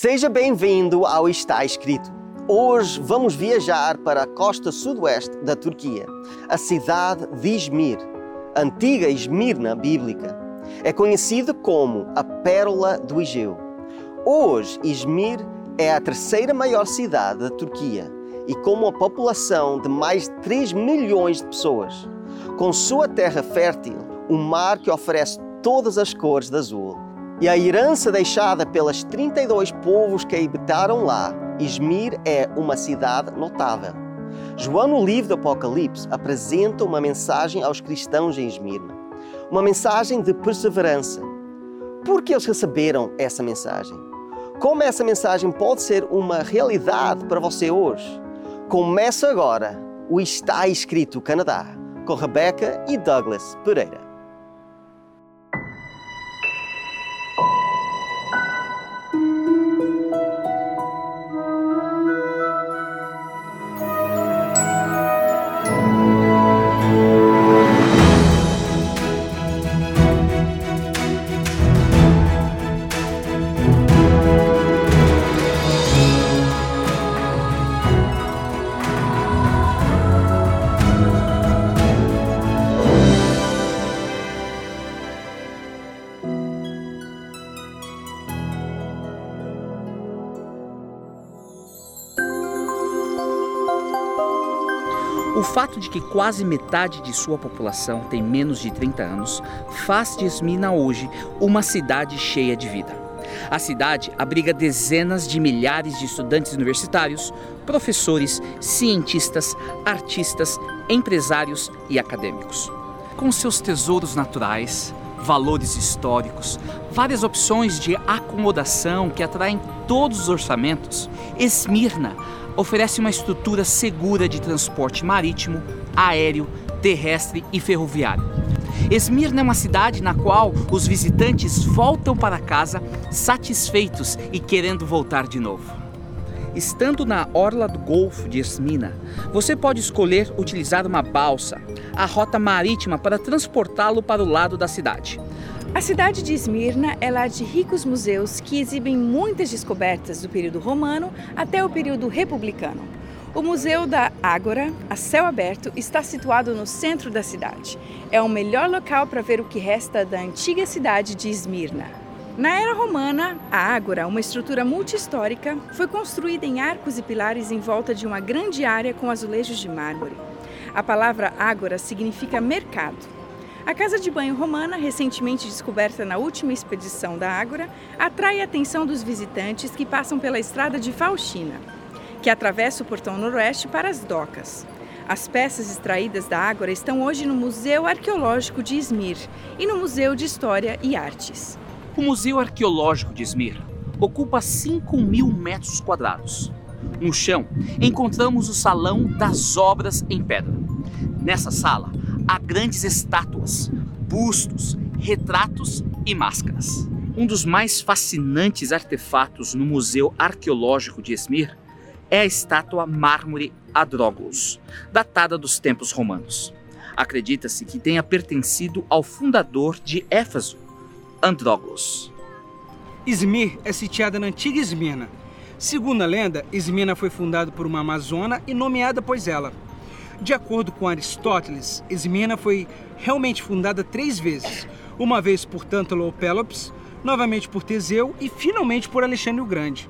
Seja bem-vindo ao Está Escrito. Hoje vamos viajar para a costa sudoeste da Turquia, a cidade de Izmir, antiga Esmirna bíblica. É conhecida como a Pérola do Egeu. Hoje, Izmir é a terceira maior cidade da Turquia e com uma população de mais de 3 milhões de pessoas. Com sua terra fértil, um mar que oferece todas as cores de azul e a herança deixada pelos 32 povos que habitaram lá, Izmir é uma cidade notável. João, no livro do Apocalipse, apresenta uma mensagem aos cristãos em Esmirna. Uma mensagem de perseverança. Por que eles receberam essa mensagem? Como essa mensagem pode ser uma realidade para você hoje? Começa agora o Está Escrito Canadá, com Rebecca e Douglas Pereira. Que quase metade de sua população tem menos de 30 anos faz de Esmina hoje uma cidade cheia de vida. A cidade abriga dezenas de milhares de estudantes universitários, professores, cientistas, artistas, empresários e acadêmicos. Com seus tesouros naturais, valores históricos, várias opções de acomodação que atraem todos os orçamentos, Esmirna oferece uma estrutura segura de transporte marítimo, aéreo, terrestre e ferroviário. Esmirna é uma cidade na qual os visitantes voltam para casa satisfeitos e querendo voltar de novo. Estando na orla do Golfo de Esmina, você pode escolher utilizar uma balsa, a rota marítima para transportá-lo para o lado da cidade. A cidade de Esmirna é lá de ricos museus que exibem muitas descobertas do período romano até o período republicano. O Museu da Ágora, a céu aberto, está situado no centro da cidade. É o melhor local para ver o que resta da antiga cidade de Esmirna. Na era romana, a Ágora, uma estrutura multi-histórica, foi construída em arcos e pilares em volta de uma grande área com azulejos de mármore. A palavra Ágora significa mercado. A casa de banho romana, recentemente descoberta na última expedição da Ágora, atrai a atenção dos visitantes que passam pela estrada de Faustina, que atravessa o portão noroeste para as docas. As peças extraídas da Ágora estão hoje no Museu Arqueológico de Izmir e no Museu de História e Artes. O Museu Arqueológico de Izmir ocupa 5 mil metros quadrados. No chão, encontramos o Salão das Obras em Pedra. Nessa sala, há grandes estátuas, bustos, retratos e máscaras. Um dos mais fascinantes artefatos no Museu Arqueológico de Esmir é a estátua mármore Adrógulos, datada dos tempos romanos. Acredita-se que tenha pertencido ao fundador de Éfeso, Andrógulos. Izmir é sitiada na antiga Esmirna. Segundo a lenda, Esmirna foi fundada por uma amazona e nomeada por ela. De acordo com Aristóteles, Esmirna foi realmente fundada três vezes. Uma vez por Tântalo Pelops, novamente por Teseu e finalmente por Alexandre o Grande.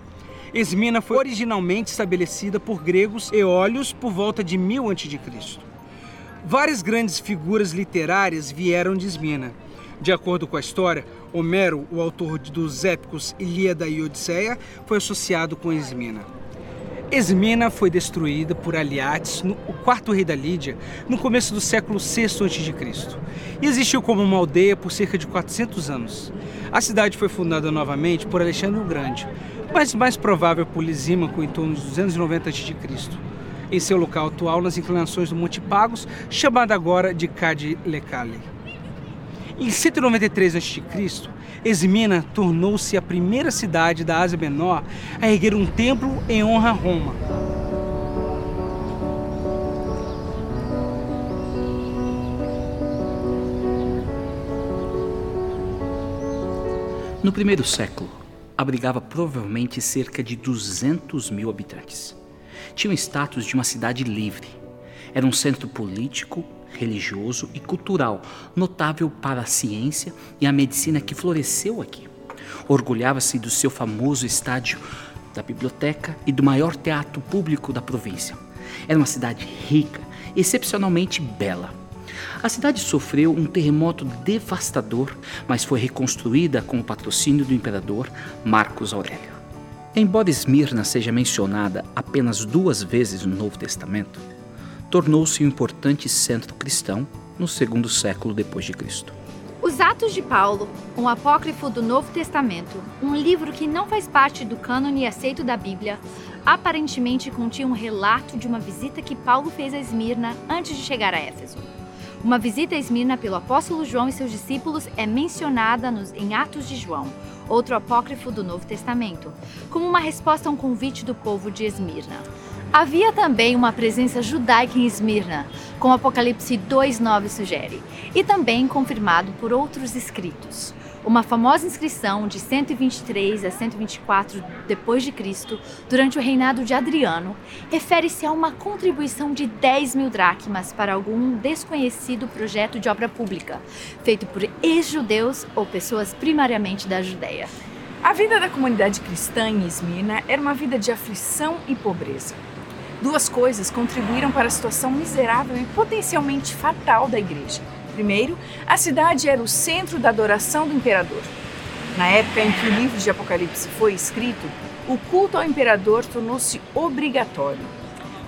Esmirna foi originalmente estabelecida por gregos eólios por volta de 1000 a.C. Várias grandes figuras literárias vieram de Esmirna. De acordo com a história, Homero, o autor dos épicos Ilíada e Odisseia, foi associado com Esmirna. Esmina foi destruída por Aliates, o quarto rei da Lídia, no começo do século VI a.C. e existiu como uma aldeia por cerca de 400 anos. A cidade foi fundada novamente por Alexandre o Grande, mas mais provável por Lisímaco em torno de 290 a.C., em seu local atual nas inclinações do Monte Pagos, chamada agora de Cade Lecale. Em 193 a.C., Esmina tornou-se a primeira cidade da Ásia Menor a erguer um templo em honra a Roma. No primeiro século, abrigava provavelmente cerca de 200 mil habitantes. Tinha o status de uma cidade livre. Era um centro político, religioso e cultural, notável para a ciência e a medicina que floresceu aqui. Orgulhava-se do seu famoso estádio, da biblioteca e do maior teatro público da província. Era uma cidade rica, excepcionalmente bela. A cidade sofreu um terremoto devastador, mas foi reconstruída com o patrocínio do imperador Marcos Aurélio. Embora Esmirna seja mencionada apenas duas vezes no Novo Testamento, tornou-se um importante centro cristão no segundo século depois de Cristo. Os Atos de Paulo, um apócrifo do Novo Testamento, um livro que não faz parte do cânone aceito da Bíblia, aparentemente continha um relato de uma visita que Paulo fez a Esmirna antes de chegar a Éfeso. Uma visita a Esmirna pelo apóstolo João e seus discípulos é mencionada nos, em Atos de João, outro apócrifo do Novo Testamento, como uma resposta a um convite do povo de Esmirna. Havia também uma presença judaica em Esmirna, como Apocalipse 2:9 sugere, e também confirmado por outros escritos. Uma famosa inscrição de 123 a 124 depois de Cristo, durante o reinado de Adriano, refere-se a uma contribuição de 10 mil dracmas para algum desconhecido projeto de obra pública, feito por ex-judeus ou pessoas primariamente da Judéia. A vida da comunidade cristã em Esmirna era uma vida de aflição e pobreza. Duas coisas contribuíram para a situação miserável e potencialmente fatal da igreja. Primeiro, a cidade era o centro da adoração do imperador. Na época em que o livro de Apocalipse foi escrito, o culto ao imperador tornou-se obrigatório.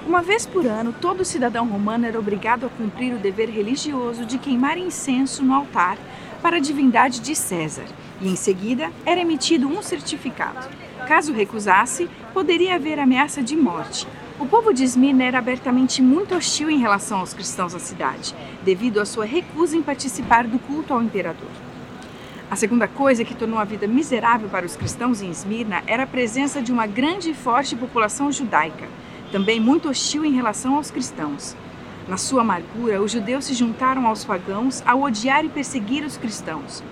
Uma vez por ano, todo cidadão romano era obrigado a cumprir o dever religioso de queimar incenso no altar para a divindade de César, e em seguida era emitido um certificado. Caso recusasse, poderia haver ameaça de morte, o povo de Esmirna era abertamente muito hostil em relação aos cristãos da cidade, devido à sua recusa em participar do culto ao imperador. A segunda coisa que tornou a vida miserável para os cristãos em Esmirna era a presença de uma grande e forte população judaica, também muito hostil em relação aos cristãos. Na sua amargura, os judeus se juntaram aos pagãos ao odiar e perseguir os cristãos.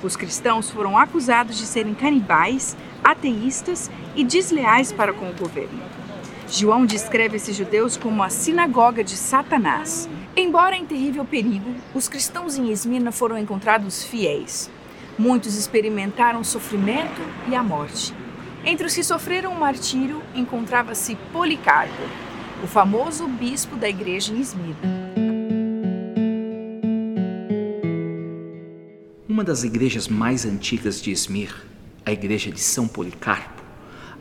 Os cristãos foram acusados de serem canibais, ateístas e desleais para com o governo. João descreve esses judeus como a sinagoga de Satanás. Embora em terrível perigo, os cristãos em Esmirna foram encontrados fiéis. Muitos experimentaram sofrimento e a morte. Entre os que sofreram o martírio encontrava-se Policarpo, o famoso bispo da igreja em Esmirna. Uma das igrejas mais antigas de Esmir, a igreja de São Policarpo,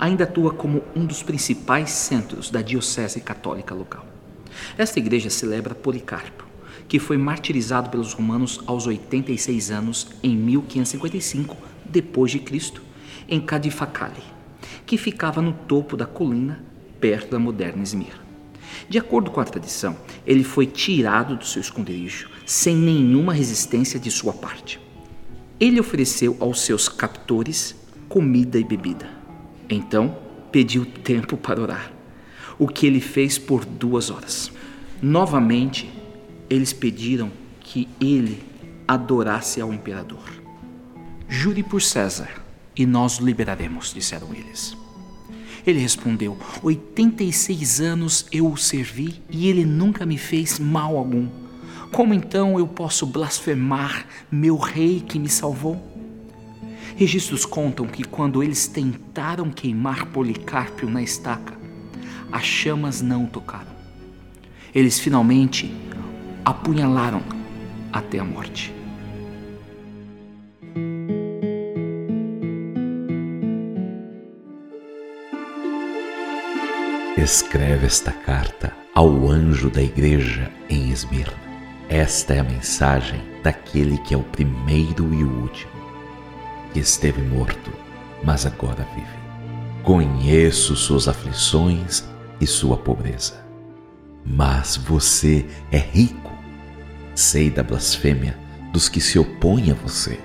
ainda atua como um dos principais centros da Diocese Católica local. Esta igreja celebra Policarpo, que foi martirizado pelos romanos aos 86 anos em 1555 depois de Cristo, em Cadifacale, que ficava no topo da colina perto da moderna Esmir. De acordo com a tradição, ele foi tirado do seu esconderijo sem nenhuma resistência de sua parte. Ele ofereceu aos seus captores comida e bebida então pediu tempo para orar, o que ele fez por duas horas. Novamente, eles pediram que ele adorasse ao imperador. Jure por César e nós o liberaremos, disseram eles. Ele respondeu: 86 anos eu o servi e ele nunca me fez mal algum. Como então eu posso blasfemar meu rei que me salvou? Registros contam que quando eles tentaram queimar Policarpio na estaca, as chamas não tocaram. Eles finalmente apunhalaram até a morte. Escreve esta carta ao anjo da igreja em Esmirna. Esta é a mensagem daquele que é o primeiro e o último que esteve morto, mas agora vive. Conheço suas aflições e sua pobreza. Mas você é rico. Sei da blasfêmia dos que se opõem a você.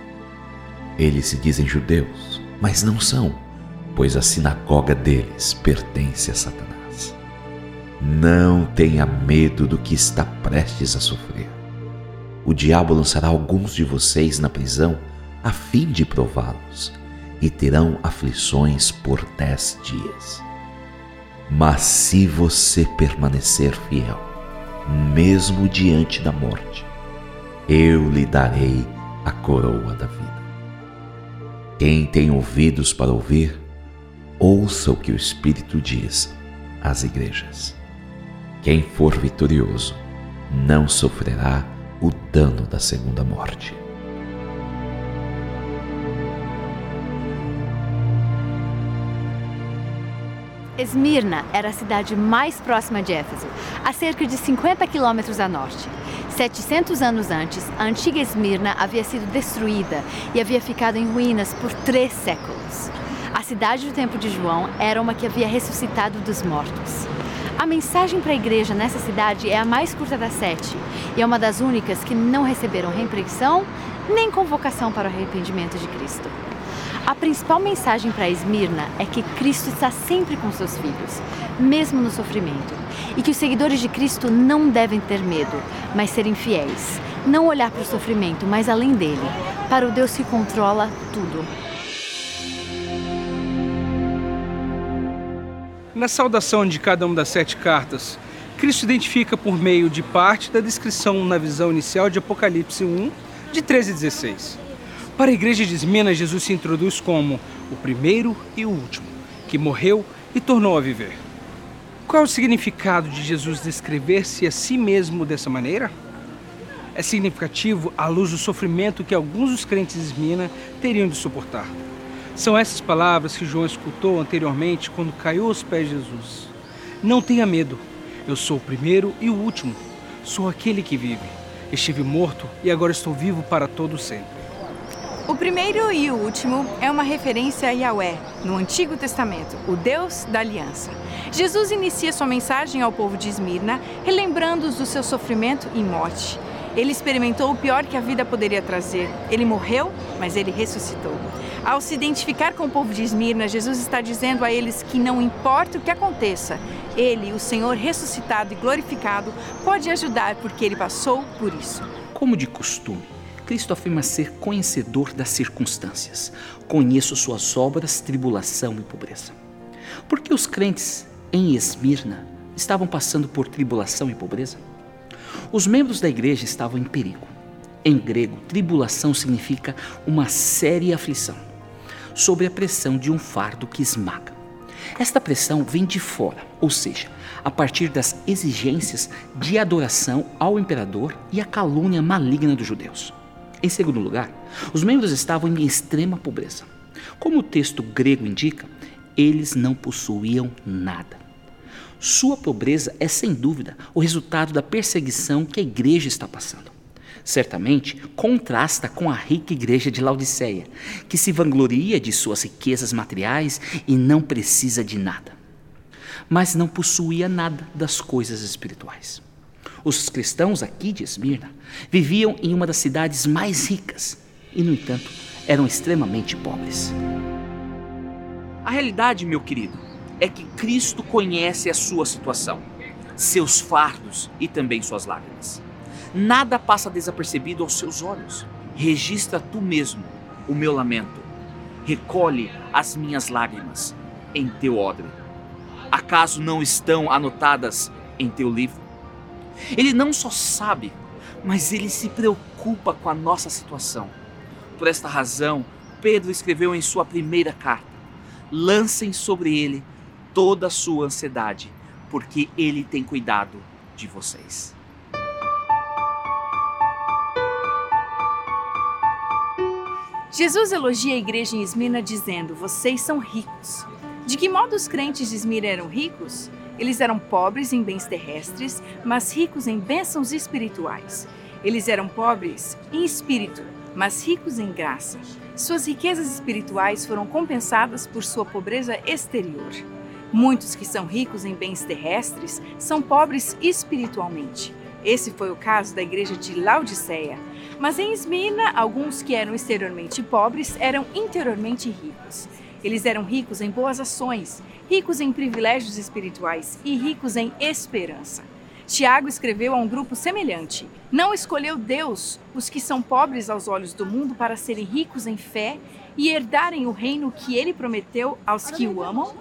Eles se dizem judeus, mas não são, pois a sinagoga deles pertence a Satanás. Não tenha medo do que está prestes a sofrer. O diabo lançará alguns de vocês na prisão a fim de prová-los, e terão aflições por dez dias. Mas se você permanecer fiel, mesmo diante da morte, eu lhe darei a coroa da vida. Quem tem ouvidos para ouvir, ouça o que o Espírito diz às igrejas. Quem for vitorioso não sofrerá o dano da segunda morte. Esmirna era a cidade mais próxima de Éfeso, a cerca de 50 quilômetros a norte. 700 anos antes, a antiga Esmirna havia sido destruída e havia ficado em ruínas por três séculos. A cidade do tempo de João era uma que havia ressuscitado dos mortos. A mensagem para a igreja nessa cidade é a mais curta das sete e é uma das únicas que não receberam repreensão nem convocação para o arrependimento de Cristo. A principal mensagem para Esmirna é que Cristo está sempre com seus filhos, mesmo no sofrimento, e que os seguidores de Cristo não devem ter medo, mas serem fiéis, não olhar para o sofrimento, mas além dele, para o Deus que controla tudo. Na saudação de cada uma das sete cartas, Cristo identifica por meio de parte da descrição na visão inicial de Apocalipse 1, de 13 e 16. Para a igreja de Esmina, Jesus se introduz como o primeiro e o último, que morreu e tornou a viver. Qual o significado de Jesus descrever-se a si mesmo dessa maneira? É significativo à luz do sofrimento que alguns dos crentes de Esmina teriam de suportar. São essas palavras que João escutou anteriormente quando caiu aos pés de Jesus. Não tenha medo, eu sou o primeiro e o último. Sou aquele que vive. Estive morto e agora estou vivo para todo sempre. O primeiro e o último é uma referência a Yahweh, no Antigo Testamento, o Deus da aliança. Jesus inicia sua mensagem ao povo de Esmirna, relembrando-os do seu sofrimento e morte. Ele experimentou o pior que a vida poderia trazer. Ele morreu, mas ele ressuscitou. Ao se identificar com o povo de Esmirna, Jesus está dizendo a eles que não importa o que aconteça, ele, o Senhor ressuscitado e glorificado, pode ajudar porque ele passou por isso. Como de costume, Cristo afirma ser conhecedor das circunstâncias. Conheço suas obras, tribulação e pobreza. Porque os crentes em Esmirna estavam passando por tribulação e pobreza? Os membros da igreja estavam em perigo. Em grego, tribulação significa uma séria aflição, sob a pressão de um fardo que esmaga. Esta pressão vem de fora, ou seja, a partir das exigências de adoração ao imperador e a calúnia maligna dos judeus. Em segundo lugar, os membros estavam em extrema pobreza. Como o texto grego indica, eles não possuíam nada. Sua pobreza é sem dúvida o resultado da perseguição que a igreja está passando. Certamente contrasta com a rica igreja de Laodiceia, que se vangloria de suas riquezas materiais e não precisa de nada. Mas não possuía nada das coisas espirituais. Os cristãos aqui de Esmirna viviam em uma das cidades mais ricas e, no entanto, eram extremamente pobres. A realidade, meu querido, é que Cristo conhece a sua situação, seus fardos e também suas lágrimas. Nada passa desapercebido aos seus olhos. Registra tu mesmo o meu lamento. Recolhe as minhas lágrimas em teu odre. Acaso não estão anotadas em teu livro? Ele não só sabe, mas ele se preocupa com a nossa situação. Por esta razão, Pedro escreveu em sua primeira carta: lancem sobre ele toda a sua ansiedade, porque ele tem cuidado de vocês. Jesus elogia a igreja em Esmirna dizendo: Vocês são ricos. De que modo os crentes de Esmirna eram ricos? Eles eram pobres em bens terrestres, mas ricos em bênçãos espirituais. Eles eram pobres em espírito, mas ricos em graça. Suas riquezas espirituais foram compensadas por sua pobreza exterior. Muitos que são ricos em bens terrestres são pobres espiritualmente. Esse foi o caso da igreja de Laodiceia. Mas em Esmina, alguns que eram exteriormente pobres eram interiormente ricos. Eles eram ricos em boas ações, ricos em privilégios espirituais e ricos em esperança. Tiago escreveu a um grupo semelhante: Não escolheu Deus os que são pobres aos olhos do mundo para serem ricos em fé e herdarem o reino que ele prometeu aos que o amam?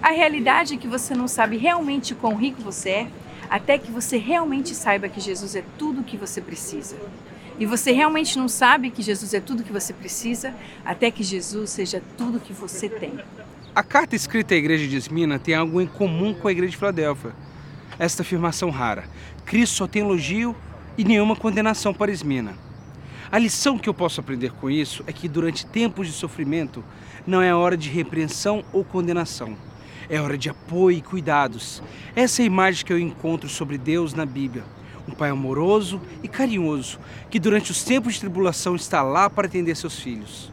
A realidade é que você não sabe realmente quão rico você é até que você realmente saiba que Jesus é tudo o que você precisa. E você realmente não sabe que Jesus é tudo o que você precisa até que Jesus seja tudo o que você tem. A carta escrita à igreja de Esmina tem algo em comum com a igreja de Filadélfia. Esta afirmação rara: Cristo só tem elogio e nenhuma condenação para Esmina. A lição que eu posso aprender com isso é que durante tempos de sofrimento não é hora de repreensão ou condenação. É hora de apoio e cuidados. Essa é a imagem que eu encontro sobre Deus na Bíblia. Um pai amoroso e carinhoso, que durante os tempos de tribulação está lá para atender seus filhos.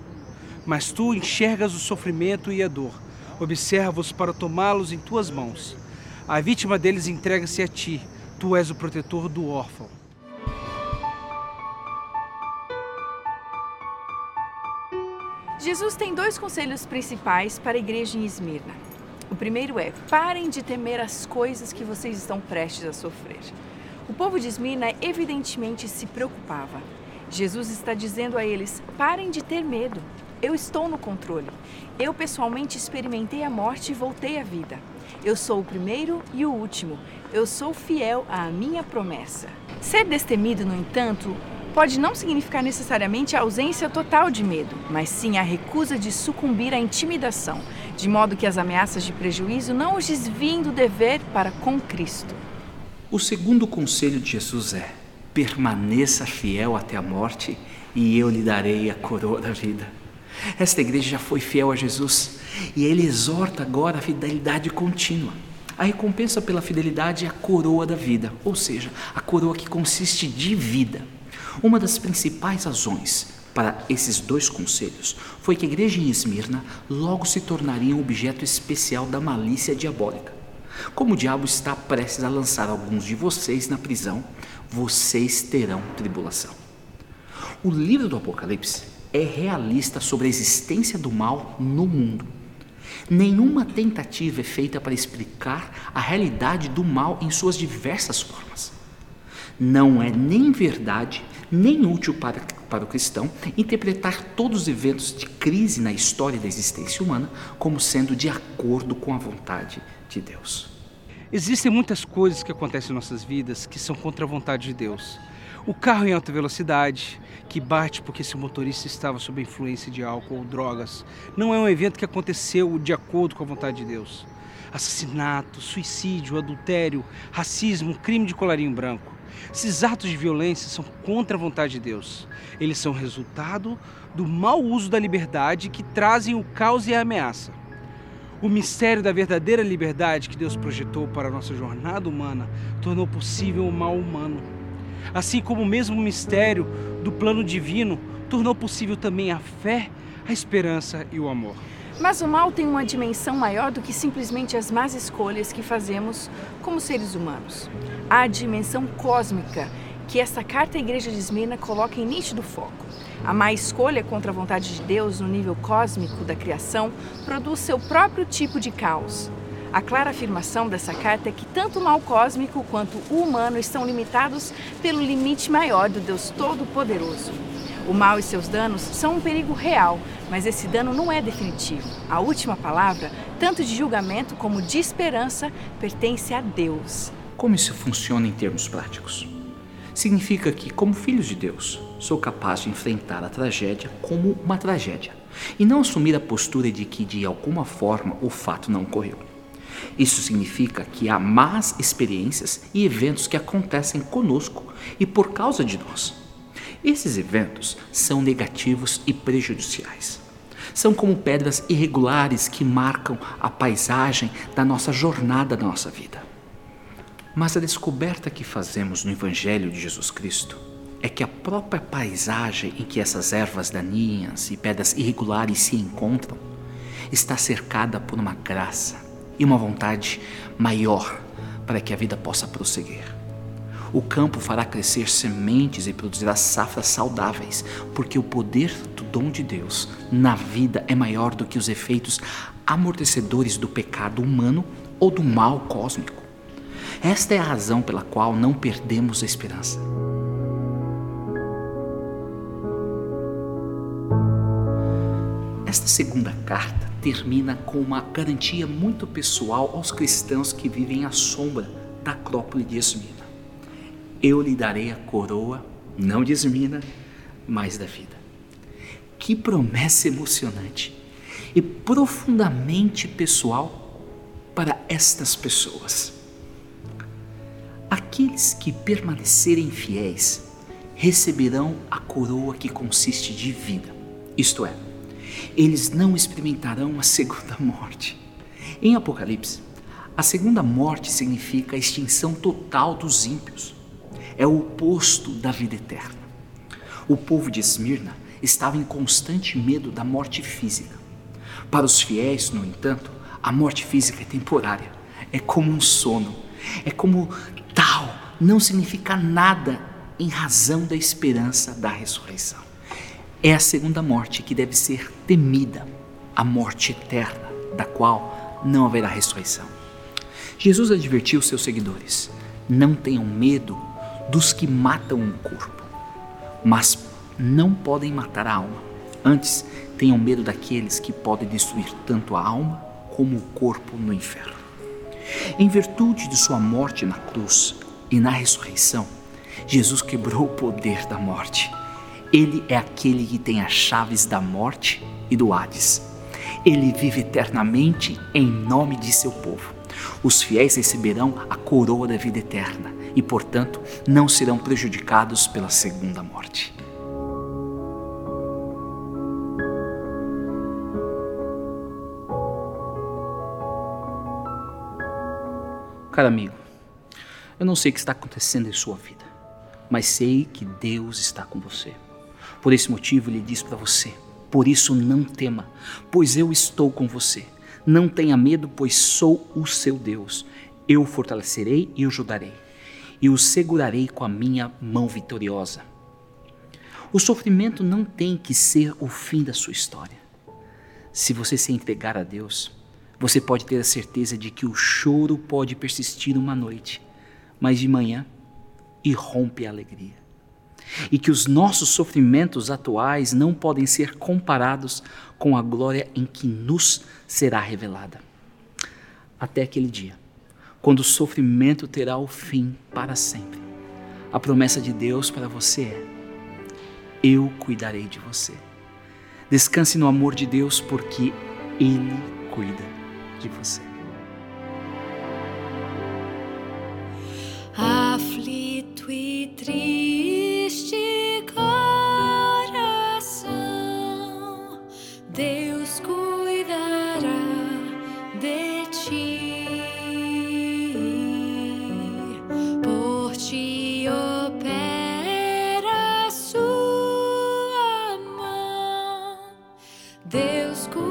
Mas tu enxergas o sofrimento e a dor, observa-os para tomá-los em tuas mãos. A vítima deles entrega-se a ti, tu és o protetor do órfão. Jesus tem dois conselhos principais para a igreja em Esmirna. O primeiro é: parem de temer as coisas que vocês estão prestes a sofrer. O povo de Esmirna evidentemente se preocupava. Jesus está dizendo a eles: parem de ter medo. Eu estou no controle. Eu pessoalmente experimentei a morte e voltei à vida. Eu sou o primeiro e o último. Eu sou fiel à minha promessa. Ser destemido, no entanto, pode não significar necessariamente a ausência total de medo, mas sim a recusa de sucumbir à intimidação, de modo que as ameaças de prejuízo não os desviem do dever para com Cristo. O segundo conselho de Jesus é: permaneça fiel até a morte e eu lhe darei a coroa da vida. Esta igreja já foi fiel a Jesus e ele exorta agora a fidelidade contínua. A recompensa pela fidelidade é a coroa da vida, ou seja, a coroa que consiste de vida. Uma das principais razões para esses dois conselhos foi que a igreja em Esmirna logo se tornaria um objeto especial da malícia diabólica. Como o diabo está prestes a lançar alguns de vocês na prisão, vocês terão tribulação. O livro do Apocalipse é realista sobre a existência do mal no mundo. Nenhuma tentativa é feita para explicar a realidade do mal em suas diversas formas. Não é nem verdade nem útil para, para o cristão interpretar todos os eventos de crise na história da existência humana como sendo de acordo com a vontade de Deus. Existem muitas coisas que acontecem em nossas vidas que são contra a vontade de Deus. O carro em alta velocidade, que bate porque seu motorista estava sob influência de álcool ou drogas, não é um evento que aconteceu de acordo com a vontade de Deus. Assassinato, suicídio, adultério, racismo, crime de colarinho branco. Esses atos de violência são contra a vontade de Deus. Eles são resultado do mau uso da liberdade que trazem o caos e a ameaça. O mistério da verdadeira liberdade que Deus projetou para a nossa jornada humana tornou possível o mal humano. Assim como o mesmo mistério do plano divino tornou possível também a fé, a esperança e o amor. Mas o mal tem uma dimensão maior do que simplesmente as más escolhas que fazemos como seres humanos. Há a dimensão cósmica que essa carta à igreja de Esmirna coloca em nítido foco. A má escolha contra a vontade de Deus no nível cósmico da criação produz seu próprio tipo de caos. A clara afirmação dessa carta é que tanto o mal cósmico quanto o humano estão limitados pelo limite maior do Deus Todo-Poderoso. O mal e seus danos são um perigo real, mas esse dano não é definitivo. A última palavra, tanto de julgamento como de esperança, pertence a Deus. Como isso funciona em termos práticos? Significa que, como filhos de Deus, sou capaz de enfrentar a tragédia como uma tragédia e não assumir a postura de que, de alguma forma, o fato não ocorreu. Isso significa que há más experiências e eventos que acontecem conosco e por causa de nós. Esses eventos são negativos e prejudiciais. São como pedras irregulares que marcam a paisagem da nossa jornada da nossa vida. Mas a descoberta que fazemos no Evangelho de Jesus Cristo é que a própria paisagem em que essas ervas daninhas e pedras irregulares se encontram está cercada por uma graça e uma vontade maior para que a vida possa prosseguir. O campo fará crescer sementes e produzirá safras saudáveis, porque o poder do dom de Deus na vida é maior do que os efeitos amortecedores do pecado humano ou do mal cósmico. Esta é a razão pela qual não perdemos a esperança. Esta segunda carta termina com uma garantia muito pessoal aos cristãos que vivem à sombra da Acrópole de Esmina. Eu lhe darei a coroa, não de Esmina, mas da vida. Que promessa emocionante e profundamente pessoal para estas pessoas. Aqueles que permanecerem fiéis receberão a coroa que consiste de vida, isto é, eles não experimentarão a segunda morte. Em Apocalipse, a segunda morte significa a extinção total dos ímpios. É o oposto da vida eterna. O povo de Esmirna estava em constante medo da morte física. Para os fiéis, no entanto, a morte física é temporária. É como um sono. É como tal. Não significa nada em razão da esperança da ressurreição. É a segunda morte que deve ser temida, a morte eterna, da qual não haverá ressurreição. Jesus advertiu seus seguidores: não tenham medo dos que matam o corpo, mas não podem matar a alma. Antes, tenham medo daqueles que podem destruir tanto a alma como o corpo no inferno. Em virtude de sua morte na cruz e na ressurreição, Jesus quebrou o poder da morte ele é aquele que tem as chaves da morte e do Hades. Ele vive eternamente em nome de seu povo. Os fiéis receberão a coroa da vida eterna e, portanto, não serão prejudicados pela segunda morte. Cara amigo, eu não sei o que está acontecendo em sua vida, mas sei que Deus está com você. Por esse motivo, ele diz para você: Por isso não tema, pois eu estou com você. Não tenha medo, pois sou o seu Deus. Eu o fortalecerei e o ajudarei, e o segurarei com a minha mão vitoriosa. O sofrimento não tem que ser o fim da sua história. Se você se entregar a Deus, você pode ter a certeza de que o choro pode persistir uma noite, mas de manhã irrompe a alegria e que os nossos sofrimentos atuais não podem ser comparados com a glória em que nos será revelada. Até aquele dia, quando o sofrimento terá o fim para sempre. A promessa de Deus para você é: Eu cuidarei de você. Descanse no amor de Deus, porque Ele cuida de você. Aflito e triste. Deus cuida.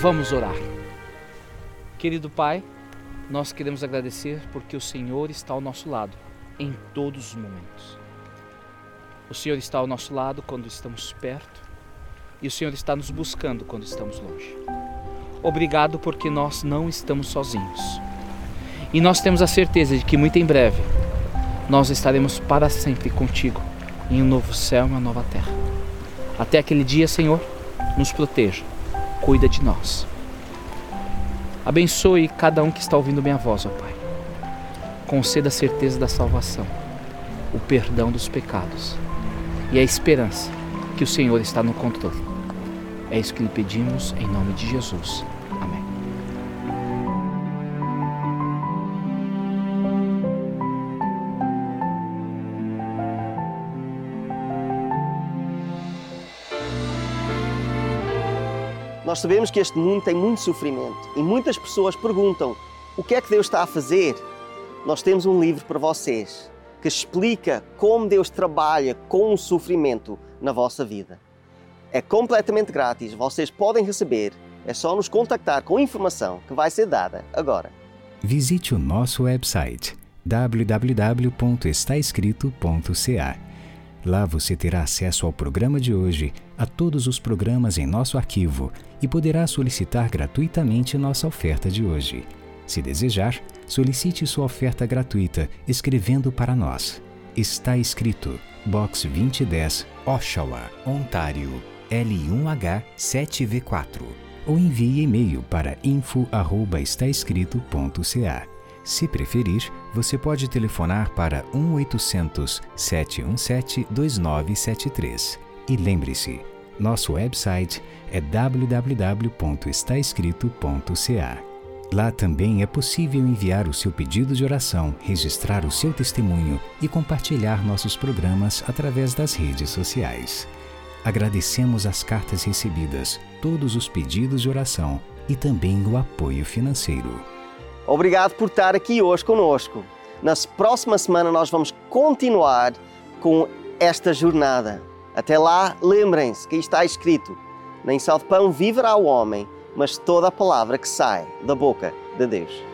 Vamos orar. Querido Pai, nós queremos agradecer porque o Senhor está ao nosso lado em todos os momentos. O Senhor está ao nosso lado quando estamos perto e o Senhor está nos buscando quando estamos longe. Obrigado porque nós não estamos sozinhos. E nós temos a certeza de que muito em breve nós estaremos para sempre contigo em um novo céu e uma nova terra. Até aquele dia, Senhor, nos proteja, cuida de nós. Abençoe cada um que está ouvindo minha voz, ó Pai. Conceda a certeza da salvação, o perdão dos pecados e a esperança que o Senhor está no controle. É isso que lhe pedimos em nome de Jesus. Nós sabemos que este mundo tem muito sofrimento e muitas pessoas perguntam: o que é que Deus está a fazer? Nós temos um livro para vocês que explica como Deus trabalha com o sofrimento na vossa vida. É completamente grátis, vocês podem receber, é só nos contactar com informação que vai ser dada agora. Visite o nosso website www.estaescrito.ca. Lá você terá acesso ao programa de hoje, a todos os programas em nosso arquivo e poderá solicitar gratuitamente nossa oferta de hoje. Se desejar, solicite sua oferta gratuita escrevendo para nós. Está escrito Box 2010, Oshawa, Ontário, L1H 7V4 ou envie e-mail para info@estaescrito.ca. Se preferir, você pode telefonar para 1-800 717 2973. E lembre-se, nosso website é www.estaescrito.ca. Lá também é possível enviar o seu pedido de oração, registrar o seu testemunho e compartilhar nossos programas através das redes sociais. Agradecemos as cartas recebidas, todos os pedidos de oração e também o apoio financeiro. Obrigado por estar aqui hoje conosco. Na próxima semana nós vamos continuar com esta jornada. Até lá, lembrem-se que está escrito: nem só de pão viverá o homem, mas toda a palavra que sai da boca de Deus.